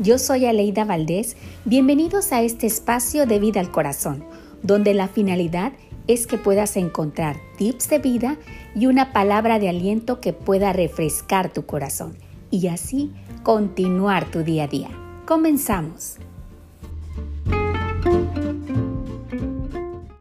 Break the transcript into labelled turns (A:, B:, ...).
A: Yo soy Aleida Valdés. Bienvenidos a este espacio de vida al corazón, donde la finalidad es que puedas encontrar tips de vida y una palabra de aliento que pueda refrescar tu corazón y así continuar tu día a día. Comenzamos.